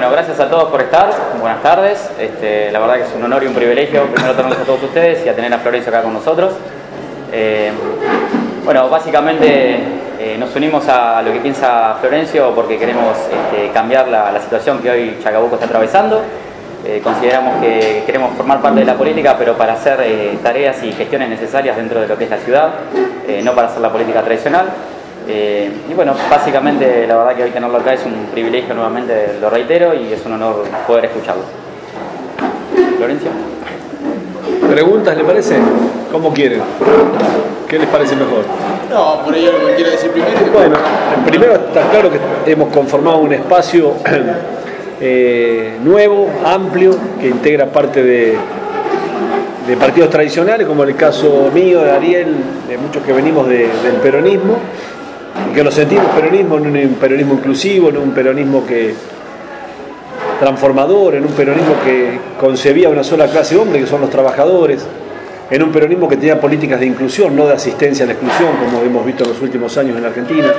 Bueno, gracias a todos por estar. Buenas tardes. Este, la verdad que es un honor y un privilegio primero tenerlos a todos ustedes y a tener a Florencio acá con nosotros. Eh, bueno, básicamente eh, nos unimos a lo que piensa Florencio porque queremos este, cambiar la, situación que hoy Chacabuco está atravesando. Eh, consideramos que queremos formar parte de la política, pero para hacer tareas y gestiones necesarias dentro de lo que es la ciudad, no para hacer la política tradicional. Eh, y bueno, básicamente la verdad que hoy tenerlo acá es un privilegio nuevamente, lo reitero, y es un honor poder escucharlo. Florencia. ¿Preguntas le parece? ¿Cómo quieren? ¿Qué les parece mejor? No, por ello lo que quiero decir primero. Bueno, primero está claro que hemos conformado un espacio eh, nuevo, amplio, que integra parte de, de partidos tradicionales, como el caso mío, de Ariel, de muchos que venimos del peronismo, que lo sentimos peronismo en un peronismo inclusivo, en un peronismo que transformador, en un peronismo que concebía una sola clase de hombre, que son los trabajadores, en un peronismo que tenía políticas de inclusión, no de asistencia a la exclusión, como hemos visto en los últimos años en Argentina,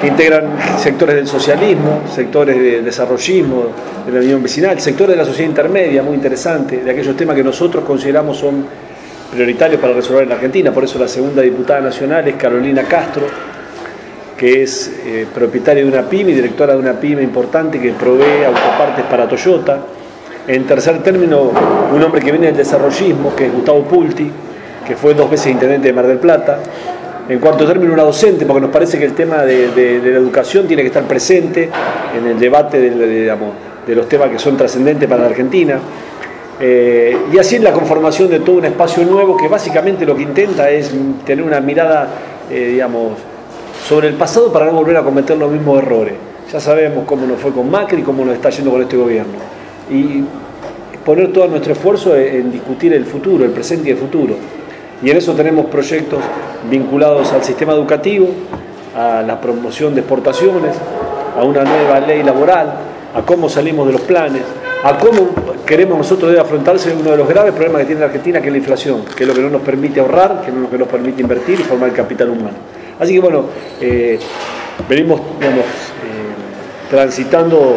que integran sectores del socialismo, sectores del desarrollismo, de la unión vecinal, sectores de la sociedad intermedia, muy interesante, de aquellos temas que nosotros consideramos son prioritarios para resolver en Argentina, por eso la segunda diputada nacional es Carolina Castro, que es eh, propietaria de una pyme y directora de una pyme importante que provee autopartes para Toyota. En tercer término, un hombre que viene del desarrollismo, que es Gustavo Pulti, que fue dos veces intendente de Mar del Plata. En cuarto término, una docente, porque nos parece que el tema de, la educación tiene que estar presente en el debate de, los temas que son trascendentes para la Argentina. Eh, y así es la conformación de todo un espacio nuevo que básicamente lo que intenta es tener una mirada, eh, digamos, sobre el pasado para no volver a cometer los mismos errores. Ya sabemos cómo nos fue con Macri y cómo nos está yendo con este gobierno. Y poner todo nuestro esfuerzo en discutir el futuro, el presente y el futuro. Y en eso tenemos proyectos vinculados al sistema educativo, a la promoción de exportaciones, a una nueva ley laboral, a cómo salimos de los planes, a cómo queremos nosotros afrontarse uno de los graves problemas que tiene la Argentina, que es la inflación, que es lo que no nos permite ahorrar, que es lo que nos permite invertir y formar capital humano. Así que bueno, eh, venimos eh, transitando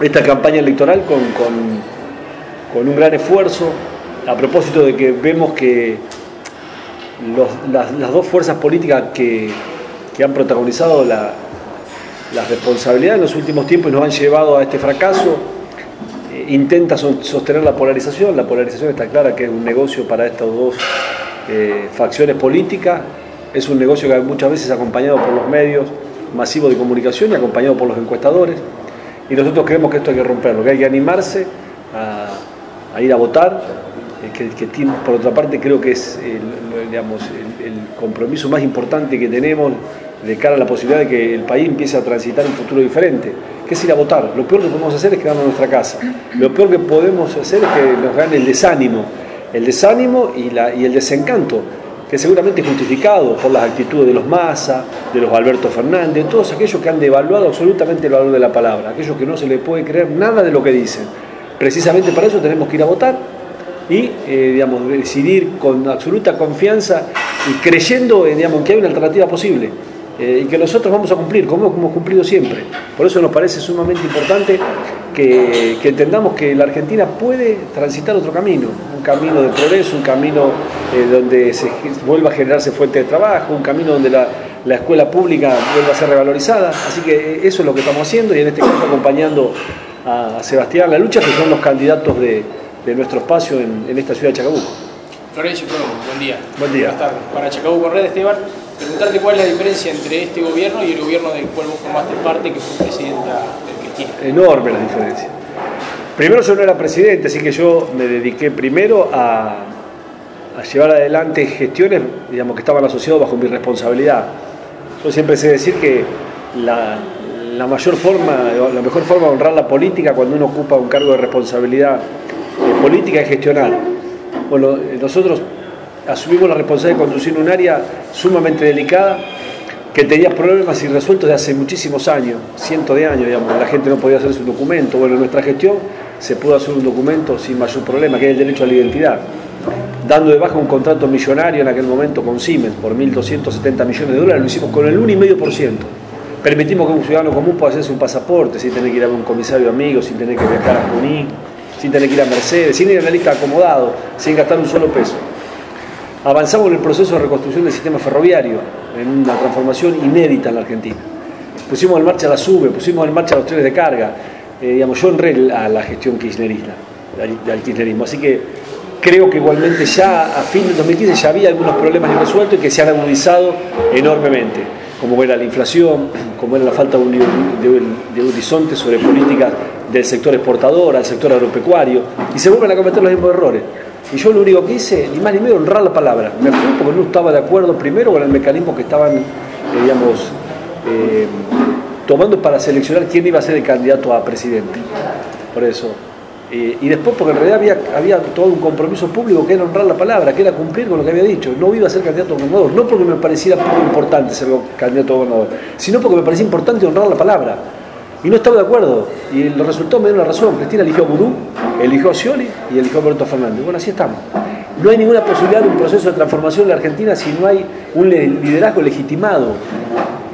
esta campaña electoral con, un gran esfuerzo, a propósito de que vemos que las, dos fuerzas políticas que, han protagonizado la, responsabilidad en los últimos tiempos nos han llevado a este fracaso. Eh, intenta sostener la polarización, la polarización está clara que es un negocio para estas dos facciones políticas es un negocio que muchas veces acompañado por los medios masivos de comunicación y acompañado por los encuestadores. Y nosotros creemos que esto hay que romperlo, que hay que animarse a, ir a votar, eh, que, por otra parte creo que es el, digamos, el, compromiso más importante que tenemos de cara a la posibilidad de que el país empiece a transitar un futuro diferente, que es ir a votar. Lo peor que podemos hacer es quedarnos en nuestra casa. Lo peor que podemos hacer es que nos gane el desánimo, el desánimo y, el desencanto que seguramente es justificado por las actitudes de los Massa, de los Alberto Fernández, todos aquellos que han devaluado absolutamente el valor de la palabra, aquellos que no se le puede creer nada de lo que dicen. Precisamente para eso tenemos que ir a votar y eh, digamos, decidir con absoluta confianza y creyendo en digamos, que hay una alternativa posible. Eh, y que nosotros vamos a cumplir, como hemos cumplido siempre. Por eso nos parece sumamente importante que, entendamos que la Argentina puede transitar otro camino, un camino de progreso, un camino eh, donde se vuelva a generarse fuente de trabajo, un camino donde la, escuela pública vuelva a ser revalorizada. Así que eso es lo que estamos haciendo y en este caso acompañando a Sebastián La Lucha, que son los candidatos de, nuestro espacio en, en esta ciudad de Chacabuco. Florencio, buen día. Buen día. Buenas tardes. Para Chacabuco Red, Esteban, preguntarte cuál es la diferencia entre este gobierno y el gobierno del cual vos formaste parte, que fue presidenta Cristina. Enorme la diferencia. Primero yo no era presidente, así que yo me dediqué primero a, llevar adelante gestiones digamos, que estaban asociadas bajo mi responsabilidad. Yo siempre sé decir que la, mayor forma, la mejor forma de honrar la política cuando uno ocupa un cargo de responsabilidad política es gestionar bueno, nosotros asumimos la responsabilidad de conducir un área sumamente delicada que tenía problemas irresueltos de hace muchísimos años, cientos de años, digamos, la gente no podía hacer su documento. Bueno, en nuestra gestión se pudo hacer un documento sin mayor problema, que es el derecho a la identidad, dando de baja un contrato millonario en aquel momento con Siemens por 1.270 millones de dólares, lo hicimos con el 1,5%. Permitimos que un ciudadano común pueda hacerse un pasaporte sin tener que ir a un comisario amigo, sin tener que viajar a Junín, sin tener que ir a Mercedes, sin ir a la lista acomodado, sin gastar un solo peso. Avanzamos en el proceso de reconstrucción del sistema ferroviario, en una transformación inédita en la Argentina. Pusimos en marcha la SUBE, pusimos en marcha los trenes de carga. Eh, digamos, yo honré a la gestión kirchnerista, del kirchnerismo. Así que creo que igualmente ya a fin del 2015 ya había algunos problemas irresueltos y que se han agudizado enormemente, como era la inflación, como era la falta de, un, horizonte sobre políticas del sector exportador, al sector agropecuario, y se vuelven a cometer los mismos errores. Y yo lo único que hice, ni más ni menos, honrar la palabra. Me fui porque no estaba de acuerdo primero con el mecanismo que estaban, eh, digamos, eh, tomando para seleccionar quién iba a ser el candidato a presidente. Por eso. Eh, y después porque en realidad había, había todo un compromiso público que era honrar la palabra, que era cumplir con lo que había dicho. No iba a ser candidato a gobernador, no porque me pareciera poco importante ser candidato a gobernador, sino porque me parecía importante honrar la palabra. Y no estaba de acuerdo. Y los resultados me dieron la razón. Cristina eligió a Gurú, eligió a Scioli y eligió a Alberto Fernández. Bueno, así estamos. No hay ninguna posibilidad de un proceso de transformación en la Argentina si no hay un liderazgo legitimado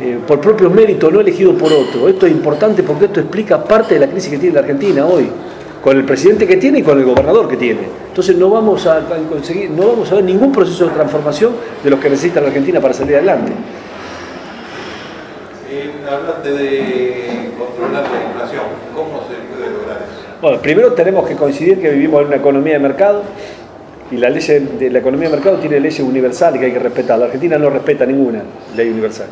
eh, por propio mérito, no elegido por otro. Esto es importante porque esto explica parte de la crisis que tiene la Argentina hoy, con el presidente que tiene y con el gobernador que tiene. Entonces no vamos a conseguir, no vamos a ver ningún proceso de transformación de los que necesita la Argentina para salir adelante. Eh, de controlar la inflación. ¿Cómo se puede lograr eso? Bueno, primero tenemos que coincidir que vivimos en una economía de mercado y la ley de la economía de mercado tiene leyes universales que hay que respetar. La Argentina no respeta ninguna ley universal.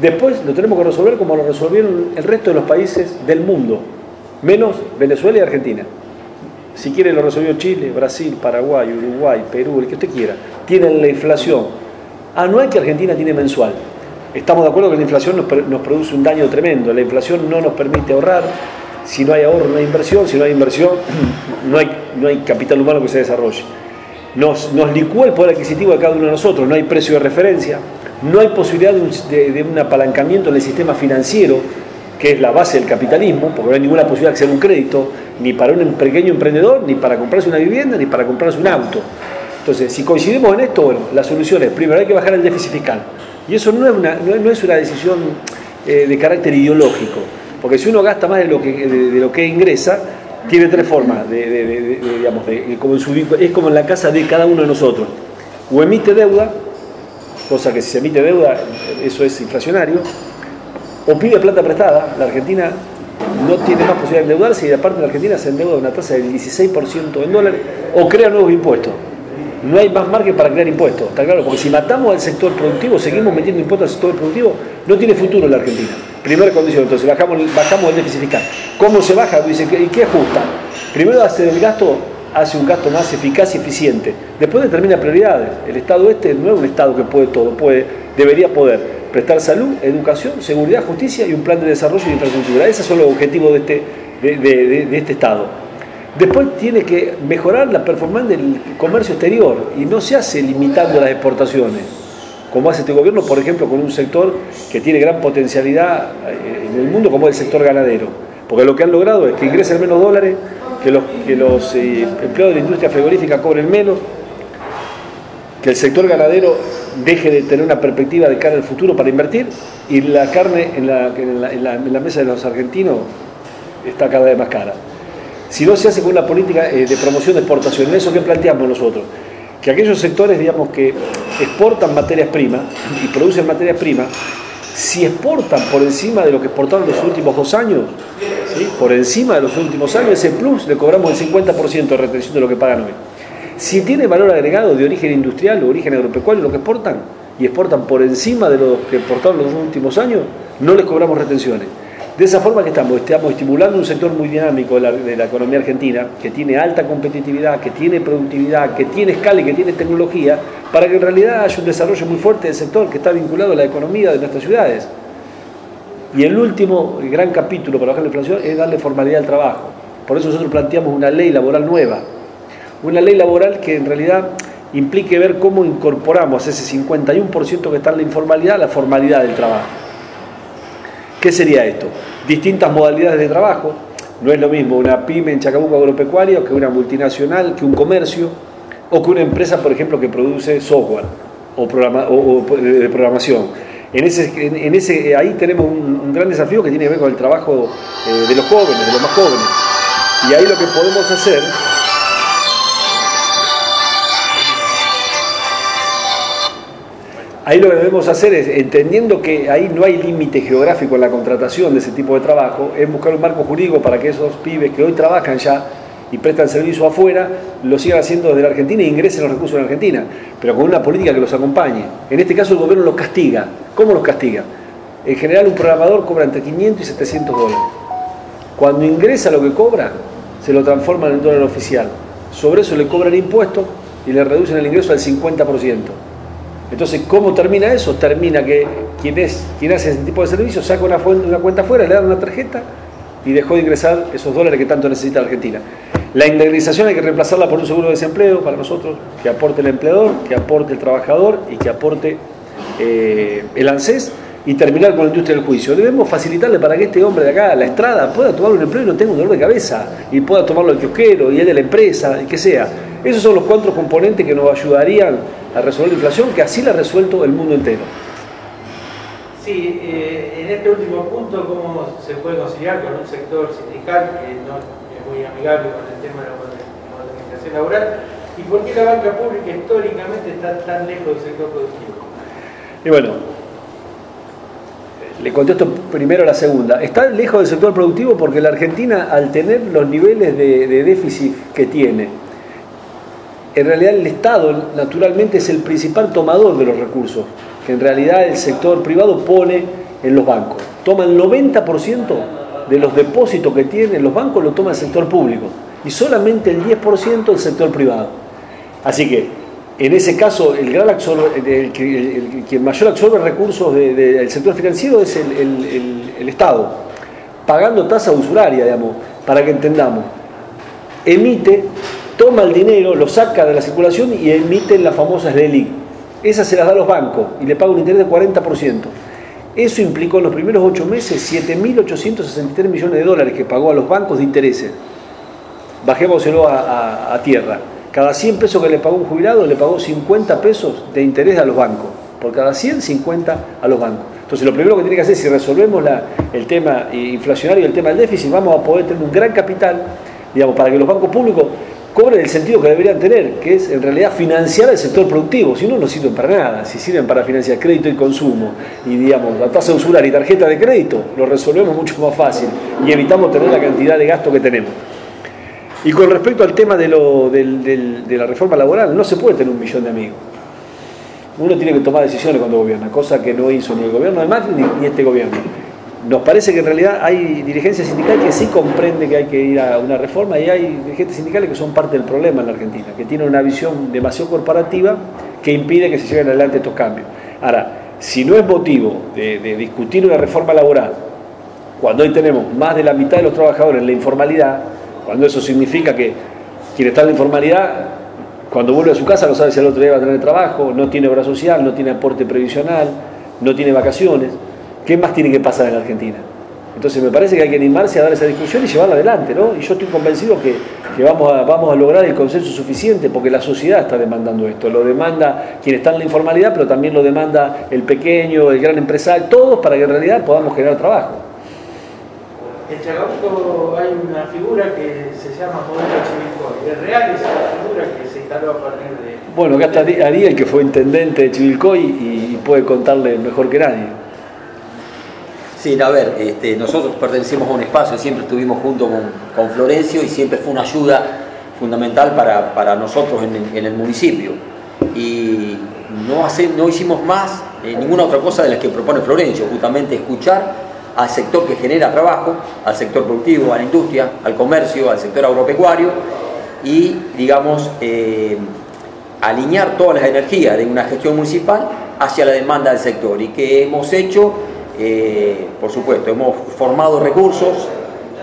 Después lo tenemos que resolver como lo resolvieron el resto de los países del mundo, menos Venezuela y Argentina. Si quiere lo resolvió Chile, Brasil, Paraguay, Uruguay, Perú, el que usted quiera. Tienen la inflación anual que Argentina tiene mensual. Estamos de acuerdo que la inflación nos, produce un daño tremendo. La inflación no nos permite ahorrar. Si no hay ahorro, no hay inversión. Si no hay inversión, no hay, no hay capital humano que se desarrolle. Nos, nos licúa el poder adquisitivo de cada uno de nosotros. No hay precio de referencia no hay posibilidad de un, apalancamiento en el sistema financiero, que es la base del capitalismo, porque no hay ninguna posibilidad de hacer un crédito, ni para un pequeño emprendedor, ni para comprarse una vivienda, ni para comprarse un auto. Entonces, si coincidimos en esto, bueno, la solución es, primero, hay que bajar el déficit fiscal. Y eso no es una, no es una decisión eh, de carácter ideológico, porque si uno gasta más de lo que, de, lo que ingresa, tiene tres formas, de, digamos, como es como en la casa de cada uno de nosotros. O emite deuda, cosa que si se emite deuda, eso es inflacionario, o pide plata prestada, la Argentina no tiene más posibilidad de endeudarse y aparte la Argentina se endeuda a una tasa del 16% en dólares o crea nuevos impuestos. No hay más margen para crear impuestos, está claro, porque si matamos al sector productivo, seguimos metiendo impuestos al sector productivo, no tiene futuro la Argentina. Primera condición, entonces bajamos, el déficit fiscal. ¿Cómo se baja? ¿y qué ajusta? Primero hace el gasto hace un gasto más eficaz y eficiente. Después determina prioridades. El Estado este no es un Estado que puede todo, puede, debería poder prestar salud, educación, seguridad, justicia y un plan de desarrollo y infraestructura. Esos son los objetivos de este, de, este Estado. Después tiene que mejorar la performance del comercio exterior y no se hace limitando las exportaciones, como hace este gobierno, por ejemplo, con un sector que tiene gran potencialidad eh, en el mundo como es el sector ganadero. Porque lo que han logrado es que ingresen menos dólares, que los, eh, empleados de la industria frigorífica cobren menos, que el sector ganadero deje de tener una perspectiva de cara al futuro para invertir y la carne en la, mesa de los argentinos está cada vez más cara. Si no se hace con una política eh, de promoción de exportación, eso que planteamos nosotros, que aquellos sectores digamos, que exportan materias primas y producen materias primas, si exportan por encima de lo que exportaron los últimos dos años, por encima de los últimos años, ese plus le cobramos el 50% de retención de lo que pagan hoy. Si tiene valor agregado de origen industrial o origen agropecuario lo que exportan, y exportan por encima de lo que exportaron los últimos años, no les cobramos retenciones. De esa forma que estamos, estamos estimulando un sector muy dinámico de la, economía argentina, que tiene alta competitividad, que tiene productividad, que tiene escala y que tiene tecnología, para que en realidad haya un desarrollo muy fuerte del sector que está vinculado a la economía de nuestras ciudades. Y el último gran capítulo para bajar la inflación es darle formalidad al trabajo. Por eso nosotros planteamos una ley laboral nueva. Una ley laboral que en realidad implique ver cómo incorporamos ese 51% que está en la informalidad a la formalidad del trabajo. ¿Qué sería esto? Distintas modalidades de trabajo. No es lo mismo una pyme en Chacabuco agropecuario que una multinacional, que un comercio, o que una empresa, por ejemplo, que produce software o, de programación En ese, ese, ahí tenemos un, gran desafío que tiene que ver con el trabajo eh, de los jóvenes, de los más jóvenes. Y ahí lo que podemos hacer Ahí lo que debemos hacer es, entendiendo que ahí no hay límite geográfico en la contratación de ese tipo de trabajo, es buscar un marco jurídico para que esos pibes que hoy trabajan ya y prestan servicio afuera, lo sigan haciendo desde la Argentina e ingresen los recursos en Argentina, pero con una política que los acompañe. En este caso el gobierno los castiga. ¿Cómo los castiga? En general un programador cobra entre 500 y 700 dólares. Cuando ingresa lo que cobra, se lo transforma en dólar oficial. Sobre eso le cobran impuestos y le reducen el ingreso al 50%. Entonces, ¿cómo termina eso? Termina que quien, es, quien hace ese tipo de servicios saca una, cuenta afuera, le dan una tarjeta y dejó de ingresar esos dólares que tanto necesita la Argentina. La indemnización hay que reemplazarla por un seguro de desempleo para nosotros, que aporte el empleador, que aporte el trabajador y que aporte eh, el ANSES y terminar con la industria del juicio. Debemos facilitarle para que este hombre de acá, la estrada, pueda tomar un empleo y no tenga un dolor de cabeza, y pueda tomarlo el kiosquero y el de la empresa, y que sea. Esos son los cuatro componentes que nos ayudarían a resolver la inflación, que así la ha resuelto el mundo entero. Sí, eh, en este último punto, ¿cómo se puede conciliar con un sector sindical que no es muy amigable con el tema de la modernización laboral? ¿Y por qué la banca pública históricamente está tan lejos del sector productivo? Y bueno, le contesto primero la segunda. Está lejos del sector productivo porque la Argentina, al tener los niveles de, de déficit que tiene, en realidad el Estado naturalmente es el principal tomador de los recursos, que en realidad el sector privado pone en los bancos. Toma el 90% de los depósitos que tienen los bancos, lo toma el sector público y solamente el 10% el sector privado. Así que en ese caso el gran el, quien mayor absorbe recursos del sector financiero es el, Estado, pagando tasa usuraria, digamos, para que entendamos. Emite toma el dinero, lo saca de la circulación y emite las famosas LELIC. Esas se las da a los bancos y le paga un interés de 40%. Eso implicó en los primeros ocho meses 7.863 millones de dólares que pagó a los bancos de intereses. Bajémoselo a, a, tierra. Cada 100 pesos que le pagó un jubilado, le pagó 50 pesos de interés a los bancos. Por cada 100, 50 a los bancos. Entonces, lo primero que tiene que hacer, si resolvemos el tema inflacionario y el tema del déficit, vamos a poder tener un gran capital, digamos, para que los bancos públicos cobren el sentido que deberían tener, que es en realidad financiar el sector productivo, si no, no sirven para nada, si sirven para financiar crédito y consumo, y digamos, la tasa usural y tarjeta de crédito, lo resolvemos mucho más fácil y evitamos tener la cantidad de gasto que tenemos. Y con respecto al tema de, lo, de la reforma laboral, no se puede tener un millón de amigos. Uno tiene que tomar decisiones cuando gobierna, cosa que no hizo ni el gobierno de Macri ni este gobierno nos parece que en realidad hay dirigencias sindicales que sí comprende que hay que ir a una reforma y hay dirigentes sindicales que son parte del problema en la Argentina, que tienen una visión demasiado corporativa que impide que se lleven adelante estos cambios. Ahora, si no es motivo de, discutir una reforma laboral, cuando hoy tenemos más de la mitad de los trabajadores en la informalidad, cuando eso significa que quien está en la informalidad, cuando vuelve a su casa no sabe si al otro día va a tener trabajo, no tiene obra social, no tiene aporte previsional, no tiene vacaciones. ¿Qué más tiene que pasar en la Argentina? Entonces me parece que hay que animarse a dar esa discusión y llevarla adelante, ¿no? Y yo estoy convencido que, vamos, a, vamos a lograr el consenso suficiente porque la sociedad está demandando esto. Lo demanda quien está en la informalidad, pero también lo demanda el pequeño, el gran empresario, todos para que en realidad podamos generar trabajo. En Chacabuco hay una figura que se llama modelo Chivilcoy. ¿Es real esa figura que se instaló a partir de...? Bueno, acá está Ariel, que fue intendente de Chivilcoy y puede contarle mejor que nadie. Sí, a ver, este, nosotros pertenecemos a un espacio, siempre estuvimos junto con, Florencio y siempre fue una ayuda fundamental para, nosotros en, el municipio. Y no, no hicimos más eh, ninguna otra cosa de las que propone Florencio, justamente escuchar al sector que genera trabajo, al sector productivo, a la industria, al comercio, al sector agropecuario y, digamos, eh, alinear todas las energías de una gestión municipal hacia la demanda del sector y que hemos hecho eh, por supuesto, hemos formado recursos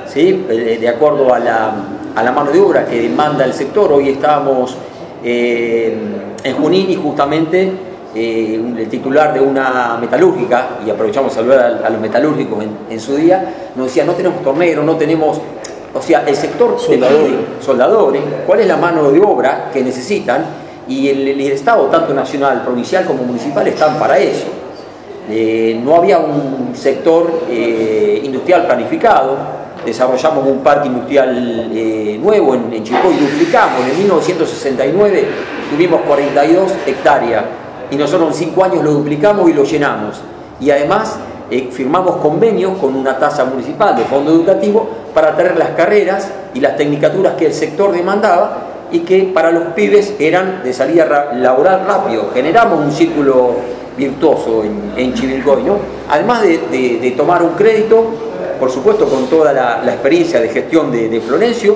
¿sí? de acuerdo a la, a la, mano de obra que demanda el sector. Hoy estamos eh, en Junín y justamente eh, el titular de una metalúrgica, y aprovechamos a saludar a, los metalúrgicos en, su día, nos decía, no tenemos torneros, no tenemos... O sea, el sector soldadores. soldadores, ¿cuál es la mano de obra que necesitan? Y el, el Estado, tanto nacional, provincial como municipal, están para eso. Eh, no había un sector eh, industrial planificado, desarrollamos un parque industrial eh, nuevo en, en Chicoy, duplicamos, en 1969 tuvimos 42 hectáreas y nosotros en 5 años lo duplicamos y lo llenamos. Y además firmamos convenios con una tasa municipal de fondo educativo para traer las carreras y las tecnicaturas que el sector demandaba y que para los pibes eran de salida laboral rápido. Generamos un círculo virtuoso en, en Chivilcoy, ¿no? Además de, tomar un crédito, por supuesto con toda la, experiencia de gestión de, Florencio,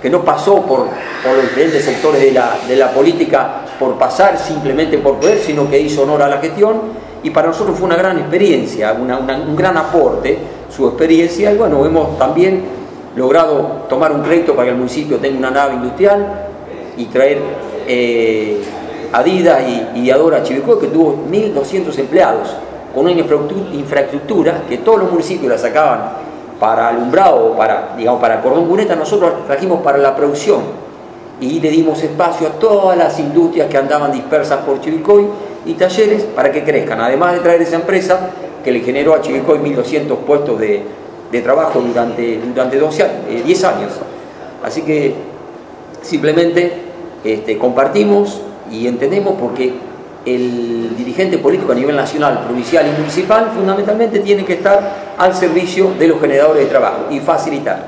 que no pasó por, los diferentes sectores de la, política por pasar simplemente por poder, sino que hizo honor a la gestión, y para nosotros fue una gran experiencia, un gran aporte su experiencia, y bueno, hemos también logrado tomar un crédito para que el municipio tenga una nave industrial y traer eh, Adidas y, y Adora Chivicoy, que tuvo 1.200 empleados, con una infraestructura que todos los municipios la sacaban para alumbrado, para, digamos, para cordón cuneta, nosotros trajimos para la producción y le dimos espacio a todas las industrias que andaban dispersas por Chivicoy y talleres para que crezcan, además de traer esa empresa que le generó a Chivicoy 1.200 puestos de, trabajo durante, durante 12, 10 eh, años. Así que simplemente este, compartimos y entendemos porque el dirigente político a nivel nacional, provincial y municipal fundamentalmente tiene que estar al servicio de los generadores de trabajo y facilitar.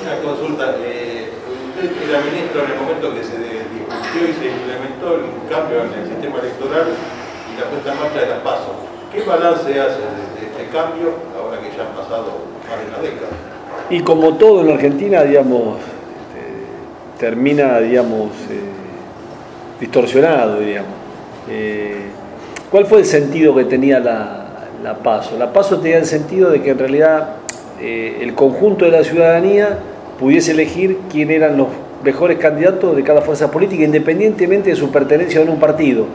Una consulta, eh, usted era ministro en el momento que se discutió y se implementó el cambio en el sistema electoral y la puesta en marcha de las pasos. ¿Qué balance hace de, este cambio ahora que ya han pasado más de una década? Y como todo en Argentina, digamos, este, termina, digamos, eh, distorsionado, digamos. Eh, ¿Cuál fue el sentido que tenía la, PASO? La PASO tenía el sentido de que en realidad eh, el conjunto de la ciudadanía pudiese elegir quién eran los mejores candidatos de cada fuerza política, independientemente de su pertenencia a un partido.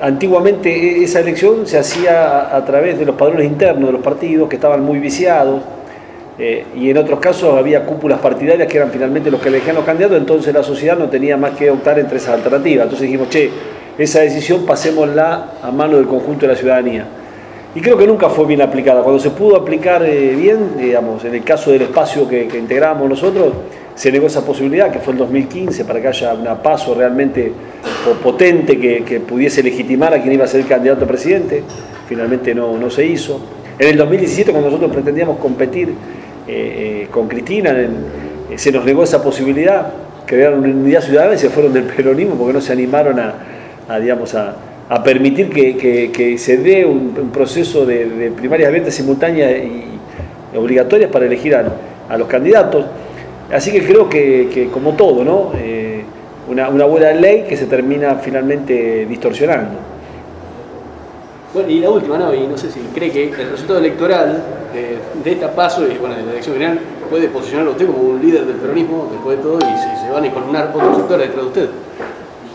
Antiguamente e, esa elección se hacía a través de los padrones internos de los partidos, que estaban muy viciados, eh, y en otros casos había cúpulas partidarias que eran finalmente los que elegían los candidatos, entonces la sociedad no tenía más que optar entre esas alternativas. Entonces dijimos, che, esa decisión pasémosla a mano del conjunto de la ciudadanía. Y creo que nunca fue bien aplicada. Cuando se pudo aplicar eh, bien, digamos, en el caso del espacio que, que integramos nosotros, se negó esa posibilidad, que fue el 2015, para que haya una paso realmente potente que, que, pudiese legitimar a quien iba a ser el candidato a presidente. Finalmente no, no se hizo. En el 2017, cuando nosotros pretendíamos competir eh, eh, con Cristina, eh, se nos negó esa posibilidad, crearon una unidad ciudadana y se fueron del peronismo porque no se animaron a, digamos, a, permitir que, se dé un, proceso de, primarias ventas simultáneas y obligatorias para elegir a, los candidatos. Así que creo que, como todo, ¿no? una, una buena ley que se termina finalmente distorsionando. Bueno, y la última, ¿no? Y no sé si cree que el resultado electoral de esta paso y bueno, de la elección general puede posicionarlo usted como un líder del peronismo después de todo y si se van a encolumnar otros sectores detrás de usted.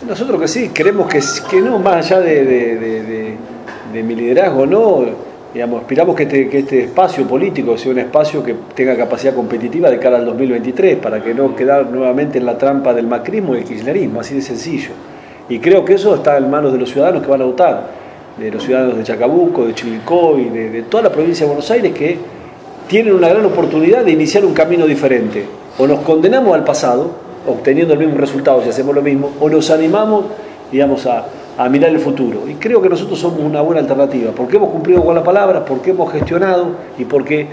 Nosotros que sí, creemos que, que no, más allá de, mi liderazgo, no, digamos, aspiramos que este, que este espacio político sea un espacio que tenga capacidad competitiva de cara al 2023, para que no quedar nuevamente en la trampa del macrismo y el kirchnerismo, así de sencillo. Y creo que eso está en manos de los ciudadanos que van a votar de los ciudadanos de Chacabuco, de Chivilcoy, de, de toda la provincia de Buenos Aires que tienen una gran oportunidad de iniciar un camino diferente. O nos condenamos al pasado, obteniendo el mismo resultado si hacemos lo mismo, o nos animamos, digamos, a, a mirar el futuro. Y creo que nosotros somos una buena alternativa, porque hemos cumplido con la palabra, porque hemos gestionado y porque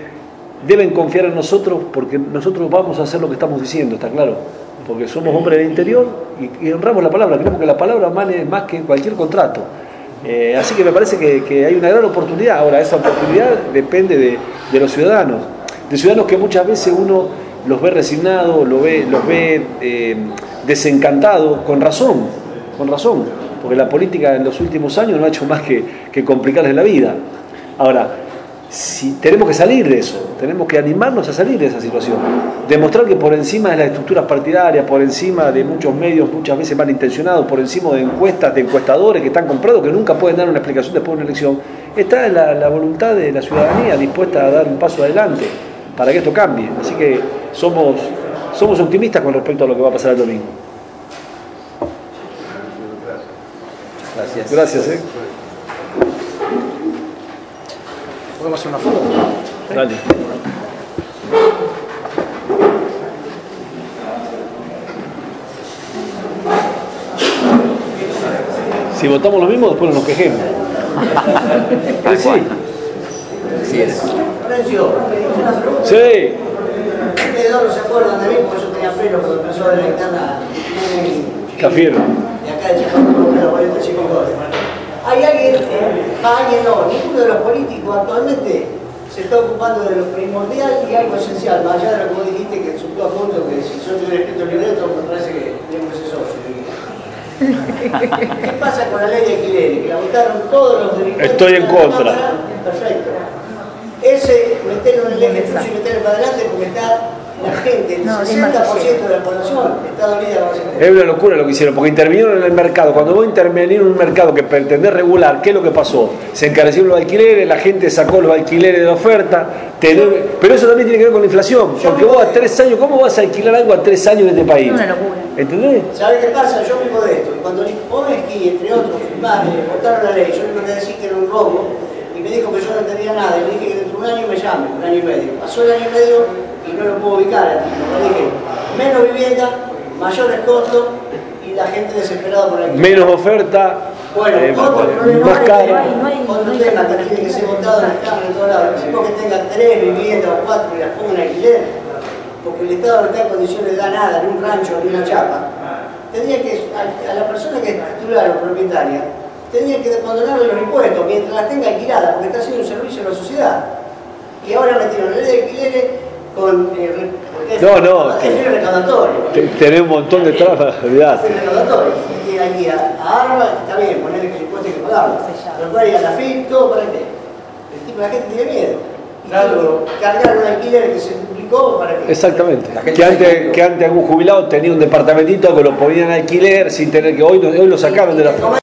deben confiar en nosotros, porque nosotros vamos a hacer lo que estamos diciendo, está claro. Porque somos hombres del interior y, y honramos la palabra, creemos que la palabra vale más que cualquier contrato. Eh, así que me parece que, hay una gran oportunidad. Ahora, esa oportunidad depende de, los ciudadanos, de ciudadanos que muchas veces uno los ve resignados, los ve, los ve eh, desencantados, con razón, con razón, porque la política en los últimos años no ha hecho más que, que complicarles la vida. Ahora, si tenemos que salir de eso, tenemos que animarnos a salir de esa situación, demostrar que por encima de las estructuras partidarias, por encima de muchos medios muchas veces malintencionados, por encima de encuestas, de encuestadores que están comprados, que nunca pueden dar una explicación después de una elección, está la, la voluntad de la ciudadanía dispuesta a dar un paso adelante para que esto cambie. Así que somos, somos optimistas con respecto a lo que va a pasar el domingo. Gracias. Gracias. ¿eh? ¿Podemos hacer una foto? Dale. Si votamos lo mismo, después no nos quejemos. Sí. Así es. Sí. Ustedes no se acuerdan de mí, por eso tenía pelo cuando empezó la interna. Cafiero. De acá de Chicago, pero 45 dólares. ¿Hay alguien, alguien no, ninguno de los políticos actualmente se está ocupando de lo primordial y algo esencial, más allá de lo que vos dijiste que subió a punto que si yo tuviera escrito el libreto me parece que tenemos ese socio. ¿Qué pasa con la ley de alquileres? Que la votaron todos los delincuentes. Estoy en de la contra. Cámara. Perfecto. Ese, meterlo en el eje tuyo y meterlo para adelante porque está la gente, el No, 60% de la población está dolida tema. Es una locura lo que hicieron, porque intervinieron en el mercado. Cuando vos intervenir en un mercado que pretendés regular, ¿qué es lo que pasó? Se encarecieron los alquileres, la gente sacó los alquileres de la oferta, te pero eso también tiene que ver con la inflación, porque vos a tres años, ¿cómo vas a alquilar algo a tres años en este país? Es una locura. ¿Entendés? ¿Sabes qué pasa? Yo vivo de esto. Y cuando Pomesky, entre otros, firmaron, votaron la ley, yo le mandé a decir que era un robo y me dijo que yo no entendía nada. Y le dije que dentro de un año me llame, un año y medio. Pasó el año y medio y no lo puedo ubicar. Le dije, menos vivienda, mayores costos y la gente desesperada por aquí. Menos oferta, Bueno, eh, otro problema más caro. Otro tema que tiene que ser votado en las cámaras de todos lados. El tipo que tenga tres viviendas o cuatro y las ponga en alquiler, porque el Estado no está en condiciones de dar nada, ni un rancho, ni una chapa, tendría que, a, a la persona que es titular o propietaria, tendría que condonarle los impuestos mientras las tenga alquiladas, porque está haciendo un servicio a la sociedad. Y ahora metieron la ley de alquileres con... eh, es- No, no, Es el recaudatorio. Te- Tenés un montón de trabas, olvidate. Hacer recaudatorio. Y aquí a, a Arba, está bien, ponerle que el impuesto hay que pagarlo. Pero por ahí a la FIP, todo para qué. El tipo, la gente tiene miedo. Y Claro. cargar un alquiler que se duplicó para qué. Exactamente. Que antes, que antes algún jubilado tenía un departamentito que lo ponían alquiler sin tener que hoy, hoy lo sacaron de la